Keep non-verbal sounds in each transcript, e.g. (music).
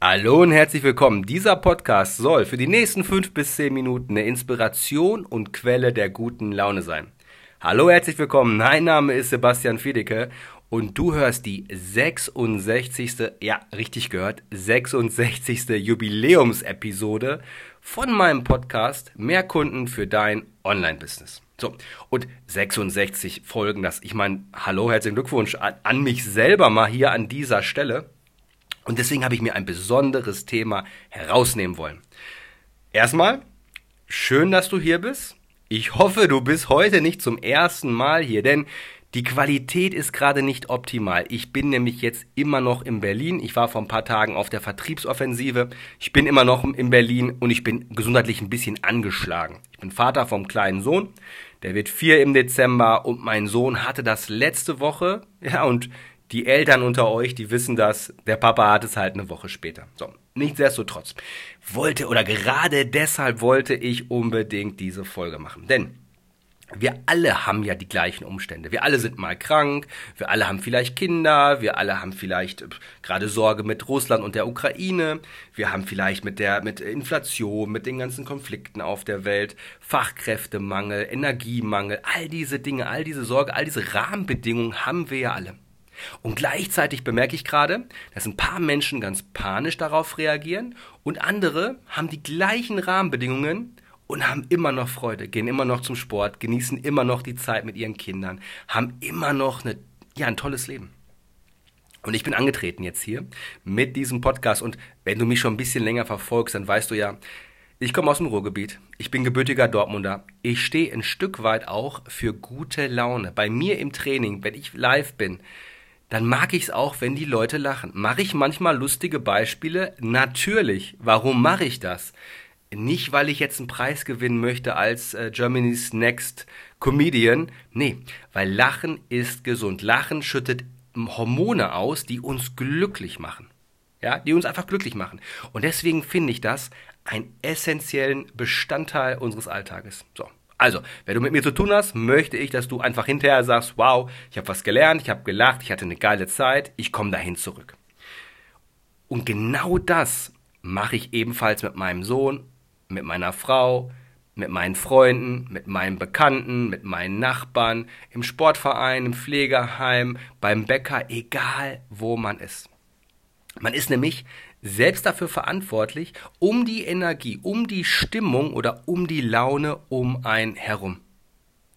Hallo und herzlich willkommen. Dieser Podcast soll für die nächsten fünf bis zehn Minuten eine Inspiration und Quelle der guten Laune sein. Hallo, herzlich willkommen. Mein Name ist Sebastian Fiedeke und du hörst die 66. Ja, richtig gehört, 66. Jubiläumsepisode von meinem Podcast Mehr Kunden für dein Online-Business. So, und 66 Folgen, das, ich meine, hallo, herzlichen Glückwunsch an, an mich selber mal hier an dieser Stelle. Und deswegen habe ich mir ein besonderes Thema herausnehmen wollen. Erstmal, schön, dass du hier bist. Ich hoffe, du bist heute nicht zum ersten Mal hier, denn die Qualität ist gerade nicht optimal. Ich bin nämlich jetzt immer noch in Berlin. Ich war vor ein paar Tagen auf der Vertriebsoffensive. Ich bin immer noch in Berlin und ich bin gesundheitlich ein bisschen angeschlagen. Ich bin Vater vom kleinen Sohn. Der wird vier im Dezember und mein Sohn hatte das letzte Woche. Ja, und die Eltern unter euch, die wissen das, der Papa hat es halt eine Woche später. So, nichtsdestotrotz wollte oder gerade deshalb wollte ich unbedingt diese Folge machen. Denn wir alle haben ja die gleichen Umstände. Wir alle sind mal krank, wir alle haben vielleicht Kinder, wir alle haben vielleicht gerade Sorge mit Russland und der Ukraine, wir haben vielleicht mit der mit Inflation, mit den ganzen Konflikten auf der Welt, Fachkräftemangel, Energiemangel, all diese Dinge, all diese Sorge, all diese Rahmenbedingungen haben wir ja alle. Und gleichzeitig bemerke ich gerade, dass ein paar Menschen ganz panisch darauf reagieren und andere haben die gleichen Rahmenbedingungen und haben immer noch Freude, gehen immer noch zum Sport, genießen immer noch die Zeit mit ihren Kindern, haben immer noch eine, ja, ein tolles Leben. Und ich bin angetreten jetzt hier mit diesem Podcast und wenn du mich schon ein bisschen länger verfolgst, dann weißt du ja, ich komme aus dem Ruhrgebiet. Ich bin gebürtiger Dortmunder. Ich stehe ein Stück weit auch für gute Laune. Bei mir im Training, wenn ich live bin, dann mag ich es auch, wenn die Leute lachen. Mache ich manchmal lustige Beispiele? Natürlich. Warum mache ich das? Nicht, weil ich jetzt einen Preis gewinnen möchte als äh, Germany's Next Comedian. Nee, weil Lachen ist gesund. Lachen schüttet Hormone aus, die uns glücklich machen. Ja, die uns einfach glücklich machen. Und deswegen finde ich das einen essentiellen Bestandteil unseres Alltages. So. Also, wenn du mit mir zu tun hast, möchte ich, dass du einfach hinterher sagst, wow, ich habe was gelernt, ich habe gelacht, ich hatte eine geile Zeit, ich komme dahin zurück. Und genau das mache ich ebenfalls mit meinem Sohn, mit meiner Frau, mit meinen Freunden, mit meinen Bekannten, mit meinen Nachbarn, im Sportverein, im Pflegeheim, beim Bäcker, egal wo man ist. Man ist nämlich selbst dafür verantwortlich, um die Energie, um die Stimmung oder um die Laune um einen herum.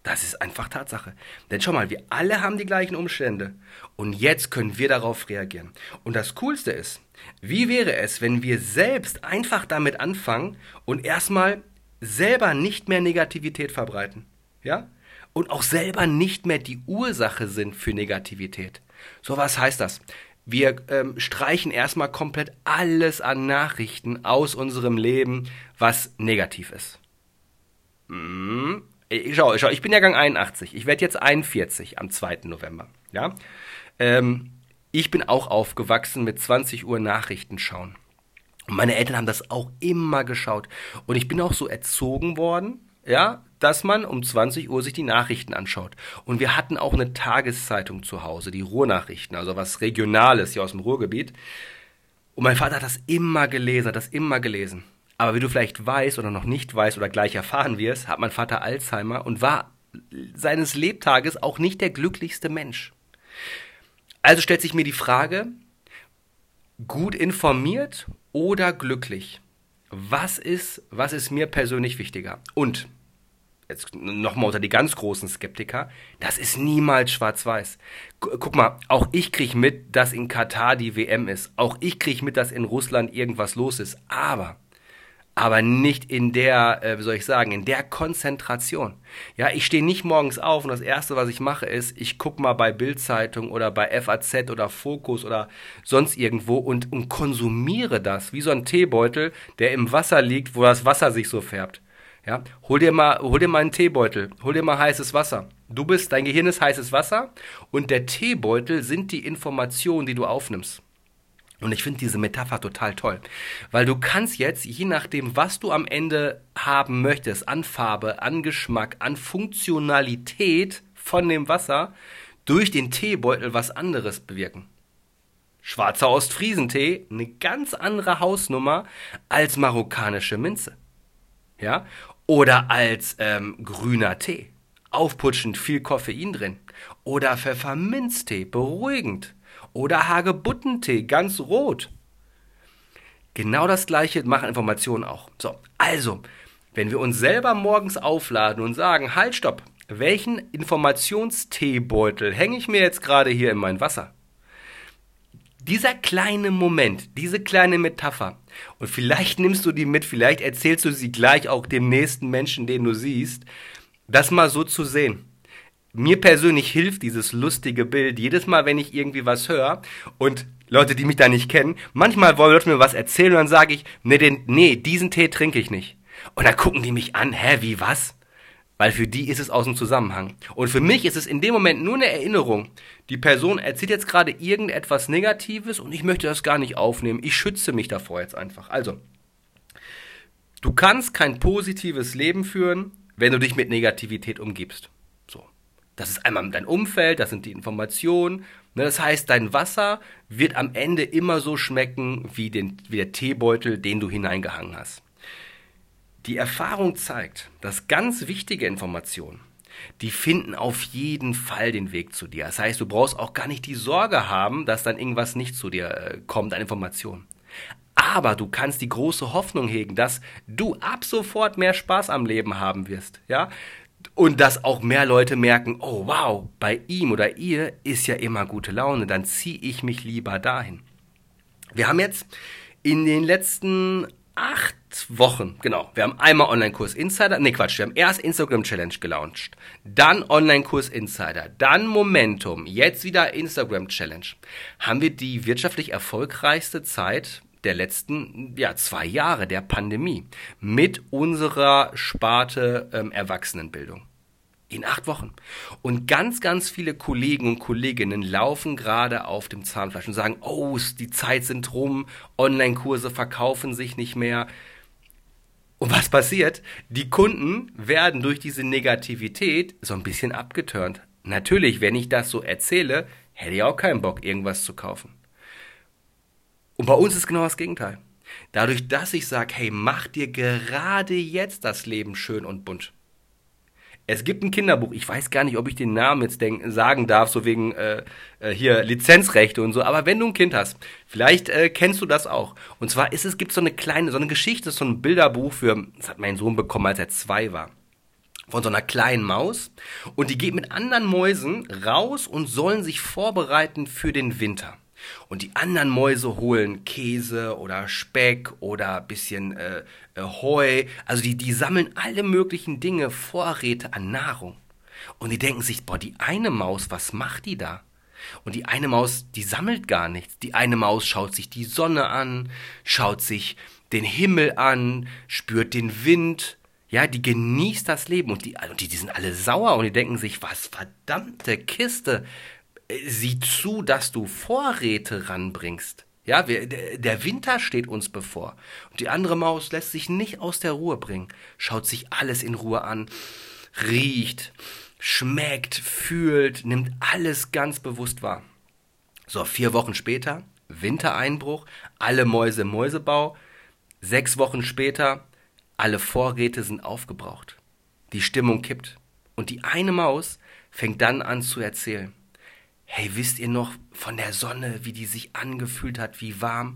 Das ist einfach Tatsache. Denn schau mal, wir alle haben die gleichen Umstände. Und jetzt können wir darauf reagieren. Und das Coolste ist, wie wäre es, wenn wir selbst einfach damit anfangen und erstmal selber nicht mehr Negativität verbreiten? Ja? Und auch selber nicht mehr die Ursache sind für Negativität. So was heißt das? Wir ähm, streichen erstmal komplett alles an Nachrichten aus unserem Leben, was negativ ist. Hm. Ich, schau, schau, ich bin Jahrgang 81. Ich werde jetzt 41 am 2. November. Ja? Ähm, ich bin auch aufgewachsen mit 20 Uhr Nachrichten schauen. Und meine Eltern haben das auch immer geschaut. Und ich bin auch so erzogen worden, ja, dass man um 20 Uhr sich die Nachrichten anschaut. Und wir hatten auch eine Tageszeitung zu Hause, die Ruhrnachrichten, also was Regionales hier aus dem Ruhrgebiet. Und mein Vater hat das immer gelesen, hat das immer gelesen. Aber wie du vielleicht weißt oder noch nicht weißt oder gleich erfahren wirst, hat mein Vater Alzheimer und war seines Lebtages auch nicht der glücklichste Mensch. Also stellt sich mir die Frage, gut informiert oder glücklich? Was ist, was ist mir persönlich wichtiger? Und jetzt nochmal unter die ganz großen Skeptiker, das ist niemals schwarz-weiß. Guck mal, auch ich kriege mit, dass in Katar die WM ist. Auch ich kriege mit, dass in Russland irgendwas los ist. Aber aber nicht in der, äh, wie soll ich sagen, in der Konzentration. Ja, ich stehe nicht morgens auf und das erste, was ich mache, ist, ich gucke mal bei Bildzeitung oder bei FAZ oder Focus oder sonst irgendwo und, und konsumiere das wie so ein Teebeutel, der im Wasser liegt, wo das Wasser sich so färbt. Ja, hol dir mal, hol dir mal einen Teebeutel, hol dir mal heißes Wasser. Du bist, dein Gehirn ist heißes Wasser und der Teebeutel sind die Informationen, die du aufnimmst. Und ich finde diese Metapher total toll, weil du kannst jetzt, je nachdem, was du am Ende haben möchtest, an Farbe, an Geschmack, an Funktionalität von dem Wasser, durch den Teebeutel was anderes bewirken. Schwarzer Ostfriesentee, eine ganz andere Hausnummer als marokkanische Minze. Ja? Oder als ähm, grüner Tee. Aufputschend, viel Koffein drin. Oder Pfefferminztee, beruhigend. Oder Hagebuttentee, ganz rot. Genau das gleiche machen Informationen auch. So, also, wenn wir uns selber morgens aufladen und sagen, halt, stopp, welchen Informationsteebeutel hänge ich mir jetzt gerade hier in mein Wasser? Dieser kleine Moment, diese kleine Metapher, und vielleicht nimmst du die mit, vielleicht erzählst du sie gleich auch dem nächsten Menschen, den du siehst, das mal so zu sehen. Mir persönlich hilft dieses lustige Bild jedes Mal, wenn ich irgendwie was höre und Leute, die mich da nicht kennen, manchmal wollen Leute mir was erzählen und dann sage ich, nee, den, nee, diesen Tee trinke ich nicht. Und dann gucken die mich an, hä, wie was? Weil für die ist es aus dem Zusammenhang. Und für mich ist es in dem Moment nur eine Erinnerung. Die Person erzählt jetzt gerade irgendetwas Negatives und ich möchte das gar nicht aufnehmen. Ich schütze mich davor jetzt einfach. Also, du kannst kein positives Leben führen, wenn du dich mit Negativität umgibst. Das ist einmal dein Umfeld, das sind die Informationen. Ne, das heißt, dein Wasser wird am Ende immer so schmecken wie, den, wie der Teebeutel, den du hineingehangen hast. Die Erfahrung zeigt, dass ganz wichtige Informationen, die finden auf jeden Fall den Weg zu dir. Das heißt, du brauchst auch gar nicht die Sorge haben, dass dann irgendwas nicht zu dir äh, kommt an Informationen. Aber du kannst die große Hoffnung hegen, dass du ab sofort mehr Spaß am Leben haben wirst, ja? Und dass auch mehr Leute merken, oh wow, bei ihm oder ihr ist ja immer gute Laune, dann ziehe ich mich lieber dahin. Wir haben jetzt in den letzten acht Wochen, genau. Wir haben einmal Online-Kurs Insider, nee Quatsch, wir haben erst Instagram Challenge gelauncht, dann Online-Kurs Insider, dann Momentum, jetzt wieder Instagram Challenge. Haben wir die wirtschaftlich erfolgreichste Zeit der letzten ja, zwei Jahre der Pandemie mit unserer Sparte ähm, Erwachsenenbildung. In acht Wochen. Und ganz, ganz viele Kollegen und Kolleginnen laufen gerade auf dem Zahnfleisch und sagen, oh, die Zeit sind rum, Online-Kurse verkaufen sich nicht mehr. Und was passiert? Die Kunden werden durch diese Negativität so ein bisschen abgeturnt. Natürlich, wenn ich das so erzähle, hätte ich auch keinen Bock, irgendwas zu kaufen. Und bei uns ist genau das Gegenteil. Dadurch, dass ich sage, hey, mach dir gerade jetzt das Leben schön und bunt. Es gibt ein Kinderbuch, ich weiß gar nicht, ob ich den Namen jetzt denk, sagen darf, so wegen äh, äh, hier Lizenzrechte und so, aber wenn du ein Kind hast, vielleicht äh, kennst du das auch. Und zwar ist es, gibt so eine kleine, so eine Geschichte, so ein Bilderbuch für, das hat mein Sohn bekommen, als er zwei war. Von so einer kleinen Maus. Und die geht mit anderen Mäusen raus und sollen sich vorbereiten für den Winter. Und die anderen Mäuse holen Käse oder Speck oder bisschen äh, äh, Heu. Also die, die sammeln alle möglichen Dinge, Vorräte an Nahrung. Und die denken sich, boah, die eine Maus, was macht die da? Und die eine Maus, die sammelt gar nichts. Die eine Maus schaut sich die Sonne an, schaut sich den Himmel an, spürt den Wind. Ja, die genießt das Leben und die, und die, die sind alle sauer und die denken sich, was verdammte Kiste, sieh zu, dass du Vorräte ranbringst. Ja, wir, der Winter steht uns bevor. Und die andere Maus lässt sich nicht aus der Ruhe bringen, schaut sich alles in Ruhe an, riecht, schmeckt, fühlt, nimmt alles ganz bewusst wahr. So, vier Wochen später, Wintereinbruch, alle Mäuse im Mäusebau. Sechs Wochen später, alle Vorräte sind aufgebraucht. Die Stimmung kippt. Und die eine Maus fängt dann an zu erzählen hey, wisst ihr noch von der Sonne, wie die sich angefühlt hat, wie warm?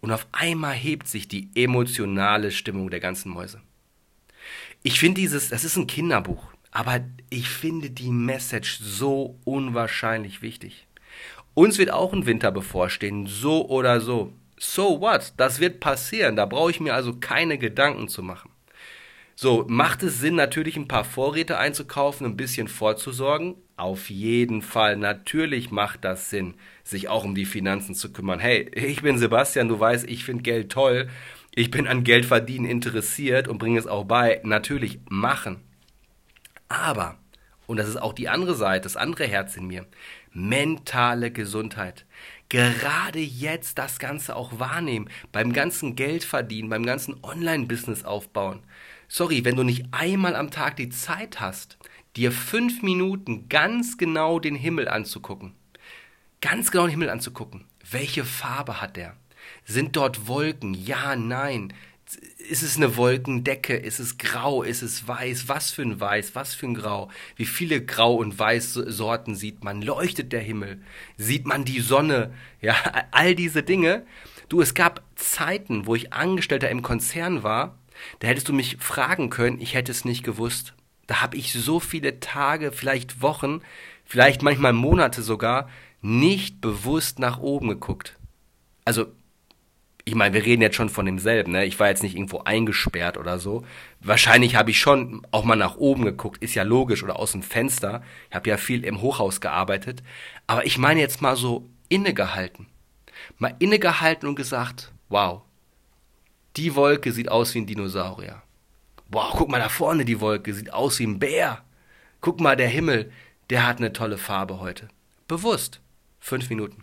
Und auf einmal hebt sich die emotionale Stimmung der ganzen Mäuse. Ich finde dieses, das ist ein Kinderbuch, aber ich finde die Message so unwahrscheinlich wichtig. Uns wird auch ein Winter bevorstehen, so oder so. So what? Das wird passieren, da brauche ich mir also keine Gedanken zu machen. So, macht es Sinn, natürlich ein paar Vorräte einzukaufen, ein bisschen vorzusorgen? Auf jeden Fall, natürlich macht das Sinn, sich auch um die Finanzen zu kümmern. Hey, ich bin Sebastian, du weißt, ich finde Geld toll. Ich bin an Geld verdienen interessiert und bringe es auch bei. Natürlich machen. Aber, und das ist auch die andere Seite, das andere Herz in mir, mentale Gesundheit. Gerade jetzt das Ganze auch wahrnehmen, beim ganzen Geld verdienen, beim ganzen Online-Business aufbauen sorry, wenn du nicht einmal am Tag die Zeit hast, dir fünf Minuten ganz genau den Himmel anzugucken, ganz genau den Himmel anzugucken, Welche Farbe hat der? Sind dort Wolken? Ja, nein. Ist es eine Wolkendecke? Ist es grau? Ist es weiß? Was für ein Weiß? Was für ein Grau? Wie viele Grau- und Weiß-Sorten sieht man? Leuchtet der Himmel? Sieht man die Sonne? Ja, all diese Dinge. Du, es gab Zeiten, wo ich Angestellter im Konzern war, da hättest du mich fragen können, ich hätte es nicht gewusst. Da habe ich so viele Tage, vielleicht Wochen, vielleicht manchmal Monate sogar, nicht bewusst nach oben geguckt. Also ich meine, wir reden jetzt schon von demselben, ne? Ich war jetzt nicht irgendwo eingesperrt oder so. Wahrscheinlich habe ich schon auch mal nach oben geguckt, ist ja logisch, oder aus dem Fenster. Ich habe ja viel im Hochhaus gearbeitet. Aber ich meine jetzt mal so innegehalten. Mal innegehalten und gesagt, wow, die Wolke sieht aus wie ein Dinosaurier. Wow, guck mal da vorne, die Wolke sieht aus wie ein Bär. Guck mal, der Himmel, der hat eine tolle Farbe heute. Bewusst. Fünf Minuten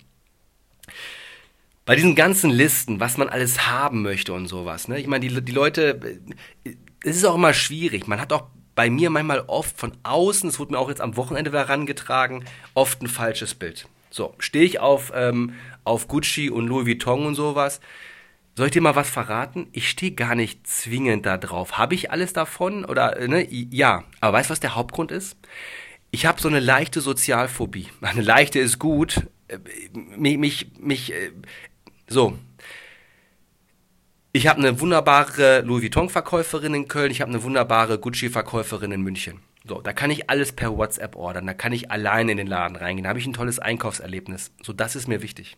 bei diesen ganzen Listen, was man alles haben möchte und sowas, ne? Ich meine, die, die Leute, äh, es ist auch immer schwierig. Man hat auch bei mir manchmal oft von außen, es wurde mir auch jetzt am Wochenende wieder herangetragen, oft ein falsches Bild. So, stehe ich auf, ähm, auf Gucci und Louis Vuitton und sowas. Soll ich dir mal was verraten? Ich stehe gar nicht zwingend da drauf. Habe ich alles davon? Oder, äh, ne? Ja. Aber weißt du, was der Hauptgrund ist? Ich habe so eine leichte Sozialphobie. (laughs) Eine leichte ist gut. Äh, mich, mich, mich so. Ich habe eine wunderbare Louis Vuitton-Verkäuferin in Köln, ich habe eine wunderbare Gucci-Verkäuferin in München. So, da kann ich alles per WhatsApp ordern, da kann ich alleine in den Laden reingehen, da habe ich ein tolles Einkaufserlebnis. So, das ist mir wichtig.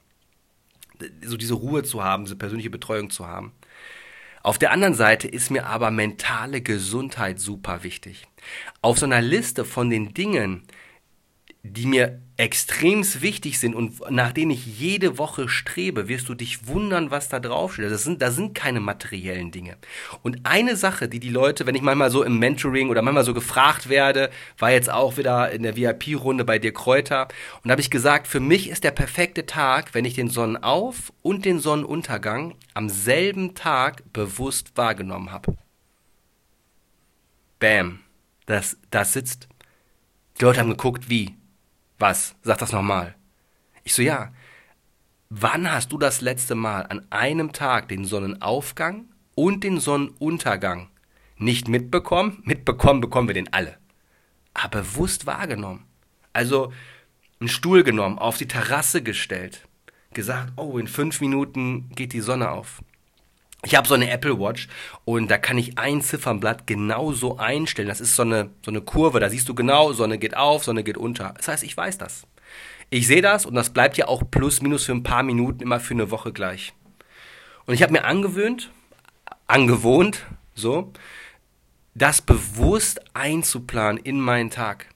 So diese Ruhe zu haben, diese persönliche Betreuung zu haben. Auf der anderen Seite ist mir aber mentale Gesundheit super wichtig. Auf so einer Liste von den Dingen, die mir extremst wichtig sind und nach denen ich jede Woche strebe, wirst du dich wundern, was da draufsteht. Das sind, da sind keine materiellen Dinge. Und eine Sache, die die Leute, wenn ich manchmal so im Mentoring oder manchmal so gefragt werde, war jetzt auch wieder in der VIP-Runde bei dir Kräuter und da habe ich gesagt, für mich ist der perfekte Tag, wenn ich den Sonnenauf- und den Sonnenuntergang am selben Tag bewusst wahrgenommen habe. Bam. Das, das sitzt. Die Leute haben geguckt, wie? Was? Sag das nochmal. Ich so, ja. Wann hast du das letzte Mal an einem Tag den Sonnenaufgang und den Sonnenuntergang nicht mitbekommen? Mitbekommen bekommen wir den alle. Aber bewusst wahrgenommen. Also einen Stuhl genommen, auf die Terrasse gestellt, gesagt, oh, in fünf Minuten geht die Sonne auf. Ich habe so eine Apple Watch und da kann ich ein Ziffernblatt genau so einstellen. Das ist so eine, so eine Kurve, da siehst du genau, Sonne geht auf, Sonne geht unter. Das heißt, ich weiß das. Ich sehe das und das bleibt ja auch plus minus für ein paar Minuten immer für eine Woche gleich. Und ich habe mir angewöhnt, angewohnt, so, das bewusst einzuplanen in meinen Tag.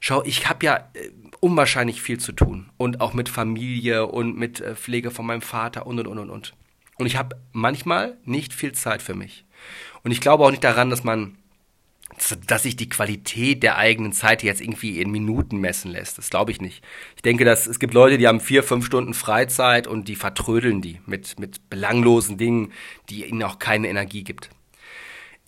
Schau, ich habe ja äh, unwahrscheinlich viel zu tun und auch mit Familie und mit äh, Pflege von meinem Vater und und und und und. Und ich habe manchmal nicht viel Zeit für mich. Und ich glaube auch nicht daran, dass man, dass sich die Qualität der eigenen Zeit jetzt irgendwie in Minuten messen lässt. Das glaube ich nicht. Ich denke, dass es gibt Leute, die haben vier, fünf Stunden Freizeit und die vertrödeln die mit, mit belanglosen Dingen, die ihnen auch keine Energie gibt.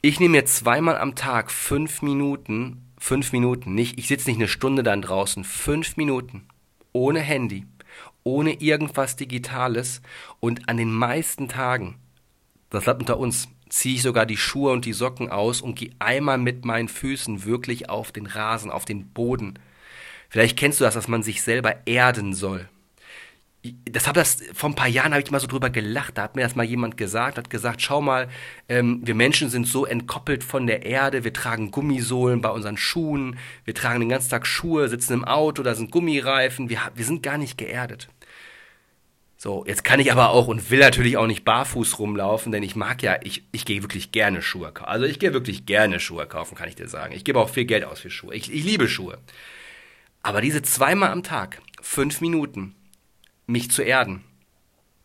Ich nehme mir zweimal am Tag fünf Minuten, fünf Minuten, nicht, ich sitze nicht eine Stunde dann draußen, fünf Minuten, ohne Handy, ohne irgendwas Digitales und an den meisten Tagen, das bleibt unter uns, ziehe ich sogar die Schuhe und die Socken aus und gehe einmal mit meinen Füßen wirklich auf den Rasen, auf den Boden. Vielleicht kennst du das, dass man sich selber erden soll das habe das vor ein paar Jahren habe ich mal so drüber gelacht. Da hat mir das mal jemand gesagt, hat gesagt, schau mal, ähm, wir Menschen sind so entkoppelt von der Erde. Wir tragen Gummisohlen bei unseren Schuhen, wir tragen den ganzen Tag Schuhe, sitzen im Auto, da sind Gummireifen. Wir, wir sind gar nicht geerdet. So, jetzt kann ich aber auch und will natürlich auch nicht barfuß rumlaufen, denn ich mag ja, ich, ich gehe wirklich gerne Schuhe kaufen. Also ich gehe wirklich gerne Schuhe kaufen, kann ich dir sagen. Ich gebe auch viel Geld aus für Schuhe. Ich, ich liebe Schuhe. Aber diese zweimal am Tag, fünf Minuten, mich zu erden.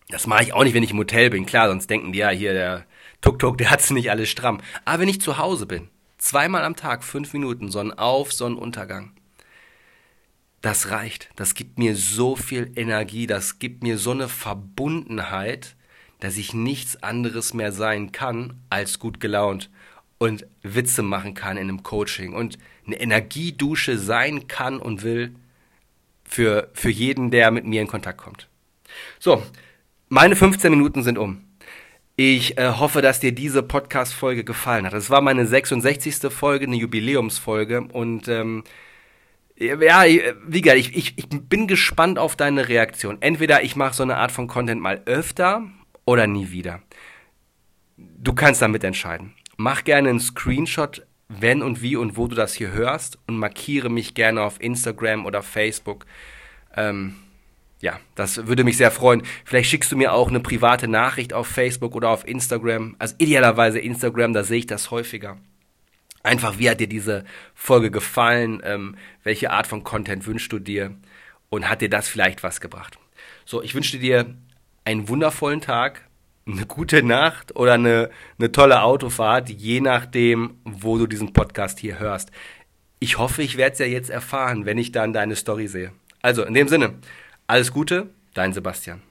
Das mache ich auch nicht, wenn ich im Hotel bin. Klar, sonst denken die ja hier, der Tuk-Tuk, der hat's nicht alles stramm. Aber wenn ich zu Hause bin, zweimal am Tag, fünf Minuten, Sonnenauf, Sonnenuntergang. Das reicht. Das gibt mir so viel Energie, das gibt mir so eine Verbundenheit, dass ich nichts anderes mehr sein kann als gut gelaunt und Witze machen kann in einem Coaching und eine Energiedusche sein kann und will, für, für jeden, der mit mir in Kontakt kommt. So, meine 15 Minuten sind um. Ich äh, hoffe, dass dir diese Podcast-Folge gefallen hat. Das war meine 66. Folge, eine Jubiläumsfolge. Und ähm, ja, wie gesagt, ich, ich, ich bin gespannt auf deine Reaktion. Entweder ich mache so eine Art von Content mal öfter oder nie wieder. Du kannst damit entscheiden. Mach gerne einen Screenshot, wenn und wie und wo du das hier hörst und markiere mich gerne auf Instagram oder Facebook. Ähm, ja, das würde mich sehr freuen. Vielleicht schickst du mir auch eine private Nachricht auf Facebook oder auf Instagram. Also idealerweise Instagram, da sehe ich das häufiger. Einfach, wie hat dir diese Folge gefallen? Ähm, welche Art von Content wünschst du dir? Und hat dir das vielleicht was gebracht? So, ich wünsche dir einen wundervollen Tag, eine gute Nacht oder eine, eine tolle Autofahrt, je nachdem, wo du diesen Podcast hier hörst. Ich hoffe, ich werde es ja jetzt erfahren, wenn ich dann deine Story sehe. Also, in dem Sinne, alles Gute, dein Sebastian.